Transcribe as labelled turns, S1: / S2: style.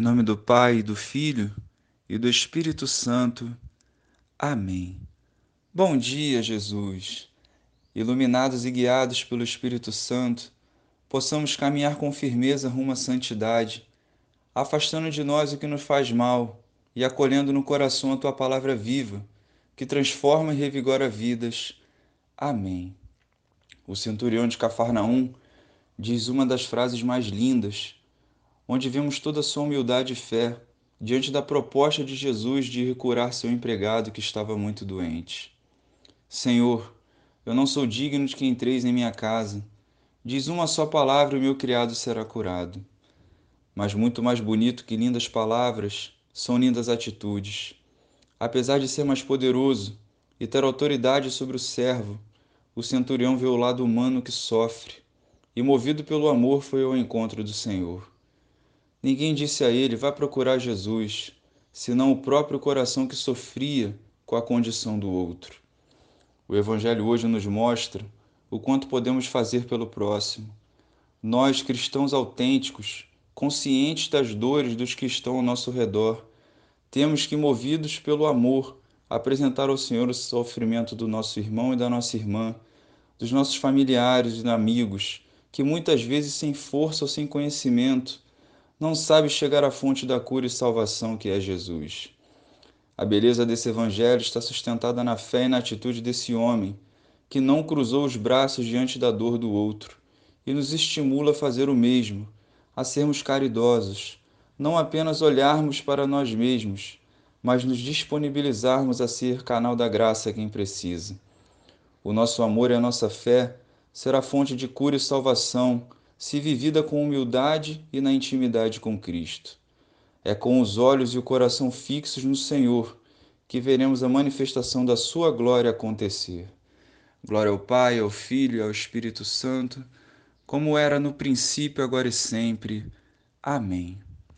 S1: Em nome do Pai, do Filho e do Espírito Santo. Amém. Bom dia, Jesus. Iluminados e guiados pelo Espírito Santo, possamos caminhar com firmeza rumo à santidade, afastando de nós o que nos faz mal e acolhendo no coração a tua palavra viva, que transforma e revigora vidas. Amém. O centurião de Cafarnaum diz uma das frases mais lindas onde vemos toda a sua humildade e fé diante da proposta de Jesus de ir curar seu empregado que estava muito doente. Senhor, eu não sou digno de que entreis em minha casa. Diz uma só palavra e o meu criado será curado. Mas muito mais bonito que lindas palavras são lindas atitudes. Apesar de ser mais poderoso e ter autoridade sobre o servo, o centurião vê o lado humano que sofre, e movido pelo amor foi ao encontro do Senhor. Ninguém disse a ele: vá procurar Jesus, senão o próprio coração que sofria com a condição do outro. O Evangelho hoje nos mostra o quanto podemos fazer pelo próximo. Nós, cristãos autênticos, conscientes das dores dos que estão ao nosso redor, temos que, movidos pelo amor, apresentar ao Senhor o sofrimento do nosso irmão e da nossa irmã, dos nossos familiares e amigos, que muitas vezes, sem força ou sem conhecimento, não sabe chegar à fonte da cura e salvação que é Jesus. A beleza desse evangelho está sustentada na fé e na atitude desse homem, que não cruzou os braços diante da dor do outro, e nos estimula a fazer o mesmo, a sermos caridosos, não apenas olharmos para nós mesmos, mas nos disponibilizarmos a ser canal da graça a quem precisa. O nosso amor e a nossa fé será fonte de cura e salvação se vivida com humildade e na intimidade com Cristo. É com os olhos e o coração fixos no Senhor que veremos a manifestação da Sua glória acontecer. Glória ao Pai, ao Filho e ao Espírito Santo, como era no princípio, agora e sempre. Amém.